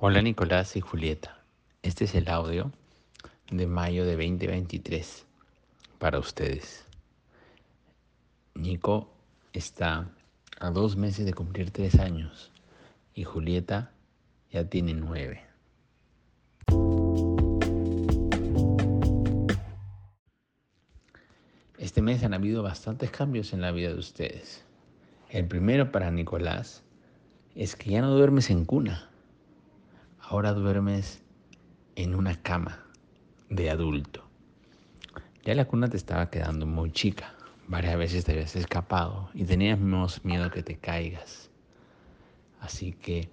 Nicolás y Julieta. Este es el audio de mayo de 2023 para ustedes. Nico está a dos meses de cumplir tres años y Julieta ya tiene nueve. Este mes han habido bastantes cambios en la vida de ustedes. El primero para Nicolás es que ya no duermes en cuna ahora duermes en una cama de adulto. Ya la cuna te estaba quedando muy chica. Varias veces te habías escapado y teníamos miedo que te caigas. Así que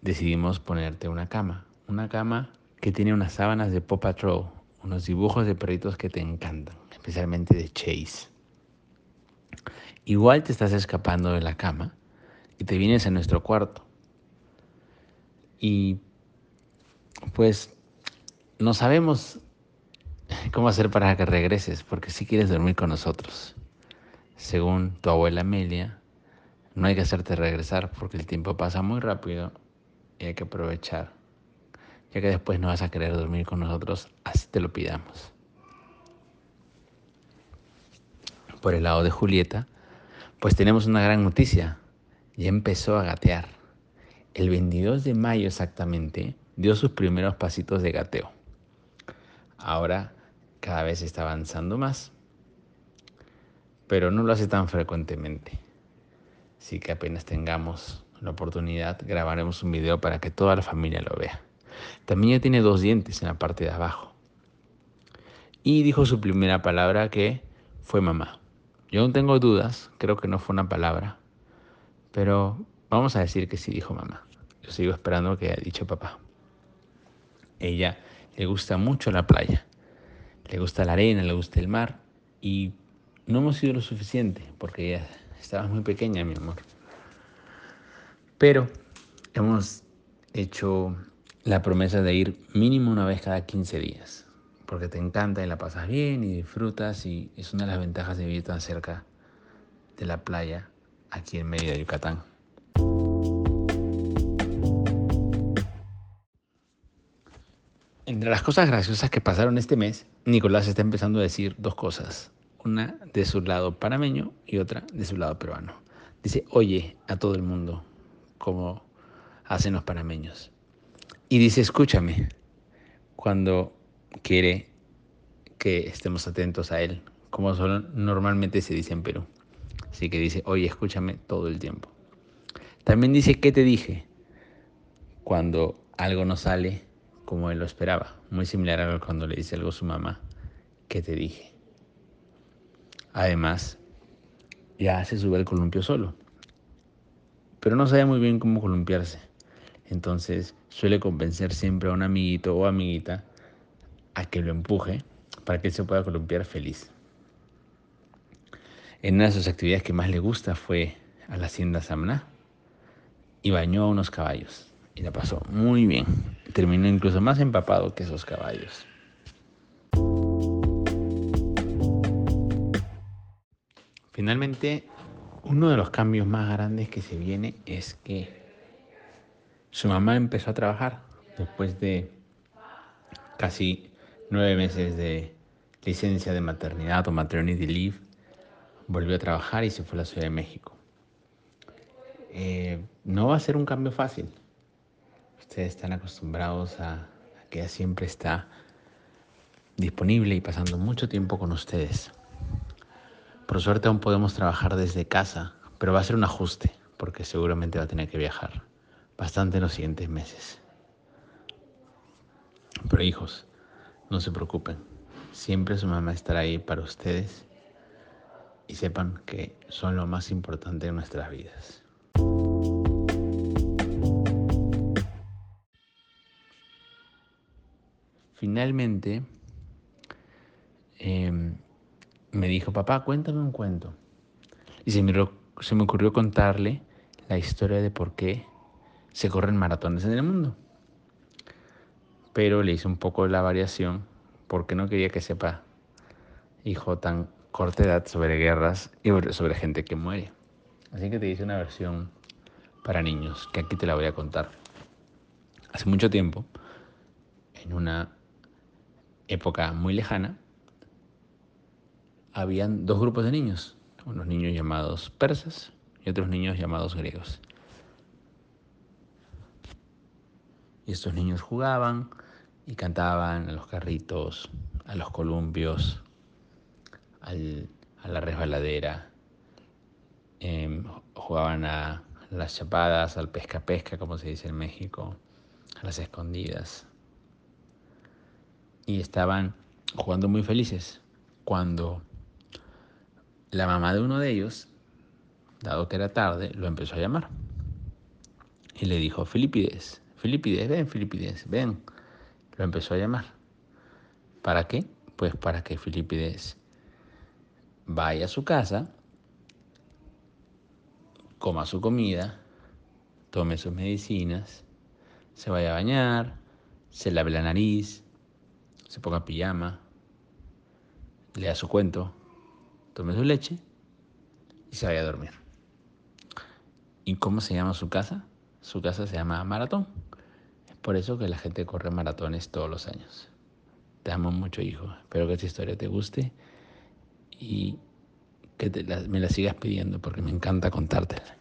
decidimos ponerte una cama. Una cama que tiene unas sábanas de Paw Patrol, unos dibujos de perritos que te encantan, especialmente de Chase. Igual te estás escapando de la cama y te vienes a nuestro cuarto y pues no sabemos cómo hacer para que regreses, porque si quieres dormir con nosotros. Según tu abuela Amelia, no hay que hacerte regresar porque el tiempo pasa muy rápido y hay que aprovechar, ya que después no vas a querer dormir con nosotros, así te lo pidamos. Por el lado de Julieta, pues tenemos una gran noticia, ya empezó a gatear el 22 de mayo exactamente, dio sus primeros pasitos de gateo. Ahora cada vez está avanzando más, pero no lo hace tan frecuentemente. Así que apenas tengamos la oportunidad, grabaremos un video para que toda la familia lo vea. También ya tiene dos dientes en la parte de abajo. Y dijo su primera palabra que fue mamá. Yo no tengo dudas, creo que no fue una palabra, pero Vamos a decir que sí dijo mamá. Yo sigo esperando que haya dicho papá. Ella le gusta mucho la playa. Le gusta la arena, le gusta el mar. Y no hemos sido lo suficiente porque ella estaba muy pequeña, mi amor. Pero hemos hecho la promesa de ir mínimo una vez cada 15 días. Porque te encanta y la pasas bien y disfrutas. Y es una de las ventajas de vivir tan cerca de la playa aquí en de Yucatán. Entre las cosas graciosas que pasaron este mes, Nicolás está empezando a decir dos cosas. Una de su lado panameño y otra de su lado peruano. Dice, oye a todo el mundo, como hacen los panameños. Y dice, escúchame, cuando quiere que estemos atentos a él, como normalmente se dice en Perú. Así que dice, oye, escúchame todo el tiempo. También dice, ¿qué te dije? Cuando algo no sale como él lo esperaba, muy similar a cuando le dice algo a su mamá, que te dije. Además, ya se sube al columpio solo, pero no sabe muy bien cómo columpiarse. Entonces suele convencer siempre a un amiguito o amiguita a que lo empuje para que él se pueda columpiar feliz. En una de sus actividades que más le gusta fue a la hacienda Samna y bañó a unos caballos y la pasó muy bien. Terminó incluso más empapado que esos caballos. Finalmente, uno de los cambios más grandes que se viene es que su mamá empezó a trabajar después de casi nueve meses de licencia de maternidad o maternity leave. Volvió a trabajar y se fue a la Ciudad de México. Eh, no va a ser un cambio fácil. Ustedes están acostumbrados a, que ella siempre está disponible y pasando mucho tiempo con ustedes. Por suerte aún podemos trabajar desde casa, pero va a ser un ajuste porque seguramente va a tener que viajar bastante en los siguientes meses. Pero hijos, no se preocupen, siempre su mamá estará ahí para ustedes y sepan que son lo más importante en nuestras vidas. Finalmente, em, me dijo, papá, cuéntame un cuento. Y se me, se me ocurrió contarle la historia de por qué se corren maratones en el mundo. Pero le hice un poco la variación porque no quería que sepa, hijo, tan corta edad sobre guerras y sobre gente que muere. Así que te hice una versión para niños, que aquí te la voy a contar. hace mucho tiempo, en una época muy lejana, habían dos grupos de niños, unos niños llamados persas y otros niños llamados griegos. Y estos niños jugaban y cantaban a los carritos, a los columpios, a la resbaladera, em, jugaban a las chapadas, al pesca-pesca, como se dice en México, a las escondidas. Y estaban jugando muy felices cuando la mamá de uno de ellos, dado que era tarde, lo empezó a llamar. Y le dijo, Filipides, Filipides, ven, Filipides, ven. Lo empezó a llamar. ¿Para qué? Pues para que Filipides vaya a su casa, coma su comida, tome sus medicinas, se vaya a bañar, se lave la nariz, se ponga pijama, lea su cuento, tome su leche y se vaya a dormir. ¿Y cómo se llama su casa? Su casa se llama Maratón. Es por eso que la gente corre maratones todos los años. Te amo mucho, hijo. Espero que esta historia te guste y que me la sigas pidiendo porque me encanta contártela.